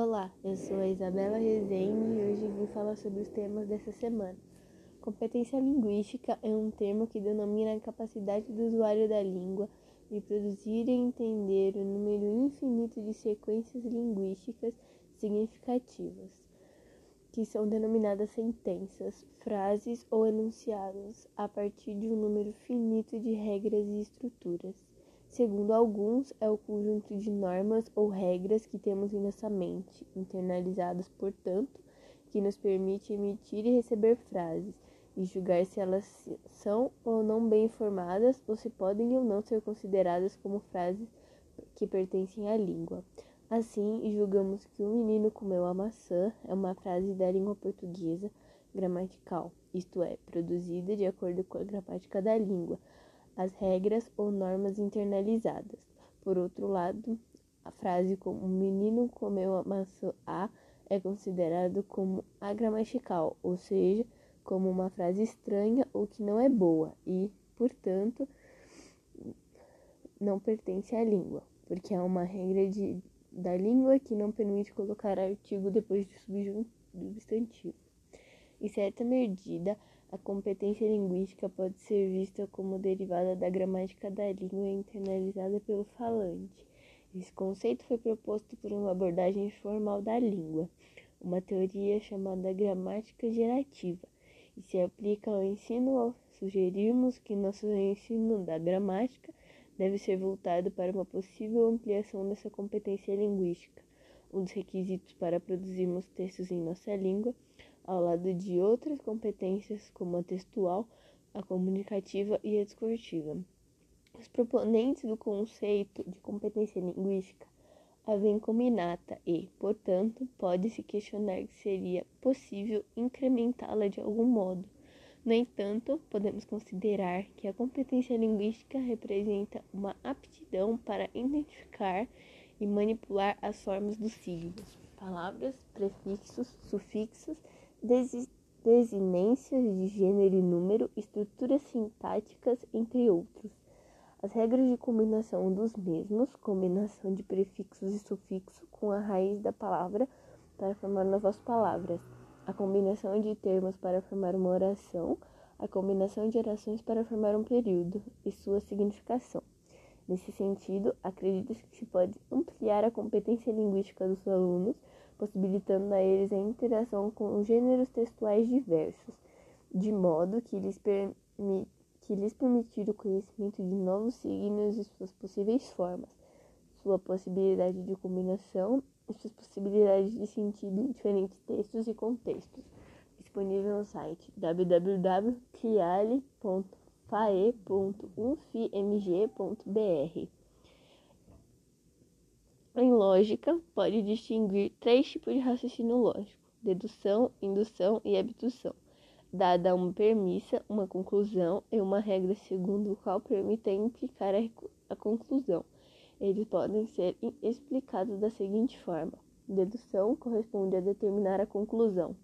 Olá, eu sou a Isabela Rezende e hoje vim falar sobre os temas dessa semana. Competência linguística é um termo que denomina a capacidade do usuário da língua de produzir e entender o número infinito de sequências linguísticas significativas, que são denominadas sentenças, frases ou enunciados, a partir de um número finito de regras e estruturas. Segundo alguns, é o conjunto de normas ou regras que temos em nossa mente, internalizadas, portanto, que nos permite emitir e receber frases e julgar se elas são ou não bem informadas ou se podem ou não ser consideradas como frases que pertencem à língua. Assim, julgamos que o menino comeu a maçã é uma frase da língua portuguesa gramatical, isto é, produzida de acordo com a gramática da língua as regras ou normas internalizadas. Por outro lado, a frase como o menino comeu a maçã A é considerado como agramatical, ou seja, como uma frase estranha ou que não é boa e, portanto, não pertence à língua, porque é uma regra de, da língua que não permite colocar artigo depois de substantivo. Em certa medida, a competência linguística pode ser vista como derivada da gramática da língua internalizada pelo falante. Esse conceito foi proposto por uma abordagem formal da língua, uma teoria chamada gramática gerativa, e se aplica ao ensino ao sugerirmos que nosso ensino da gramática deve ser voltado para uma possível ampliação dessa competência linguística. Um dos requisitos para produzirmos textos em nossa língua ao lado de outras competências como a textual, a comunicativa e a discursiva. Os proponentes do conceito de competência linguística a veem como inata e, portanto, pode-se questionar se seria possível incrementá-la de algum modo. No entanto, podemos considerar que a competência linguística representa uma aptidão para identificar e manipular as formas dos signos, palavras, prefixos, sufixos desinências de gênero e número, estruturas sintáticas, entre outros. As regras de combinação dos mesmos, combinação de prefixos e sufixos com a raiz da palavra para formar novas palavras, a combinação de termos para formar uma oração, a combinação de orações para formar um período e sua significação. Nesse sentido, acredita-se que se pode ampliar a competência linguística dos alunos possibilitando a eles a interação com gêneros textuais diversos, de modo que lhes, permi que lhes permitir o conhecimento de novos signos e suas possíveis formas, sua possibilidade de combinação e suas possibilidades de sentido em diferentes textos e contextos. Disponível no site www.criale.fae.unfimg.br. Em lógica, pode distinguir três tipos de raciocínio lógico: dedução, indução e abdução, dada uma premissa, uma conclusão e uma regra segundo o qual permitem implicar a, conclusão. Eles podem ser explicados da seguinte forma: dedução corresponde a determinar a conclusão.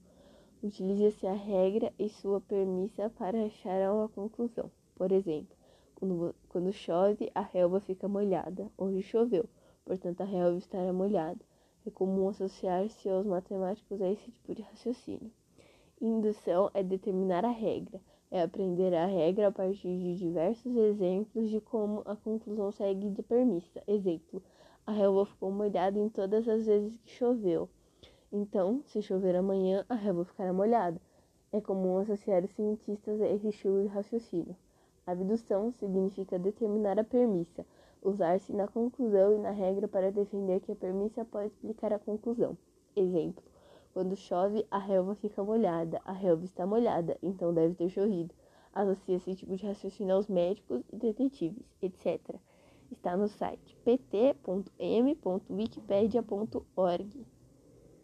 Utiliza-se a regra e sua premissa para achar uma conclusão. Por exemplo, quando, quando chove, a relva fica molhada. Hoje choveu portanto a relva estará molhada. É comum associar-se aos matemáticos a esse tipo de raciocínio. Indução é determinar a regra, é aprender a regra a partir de diversos exemplos de como a conclusão segue de premissa. Exemplo: a relva ficou molhada em todas as vezes que choveu. Então, se chover amanhã, a relva ficará molhada. É comum associar os cientistas a esse estilo de raciocínio. Abdução significa determinar a premissa, usar-se na conclusão e na regra para defender que a premissa pode explicar a conclusão. Exemplo: quando chove, a relva fica molhada. A relva está molhada, então deve ter chovido. Associa esse tipo de raciocínio aos médicos e detetives, etc. Está no site pt.m.wikipedia.org.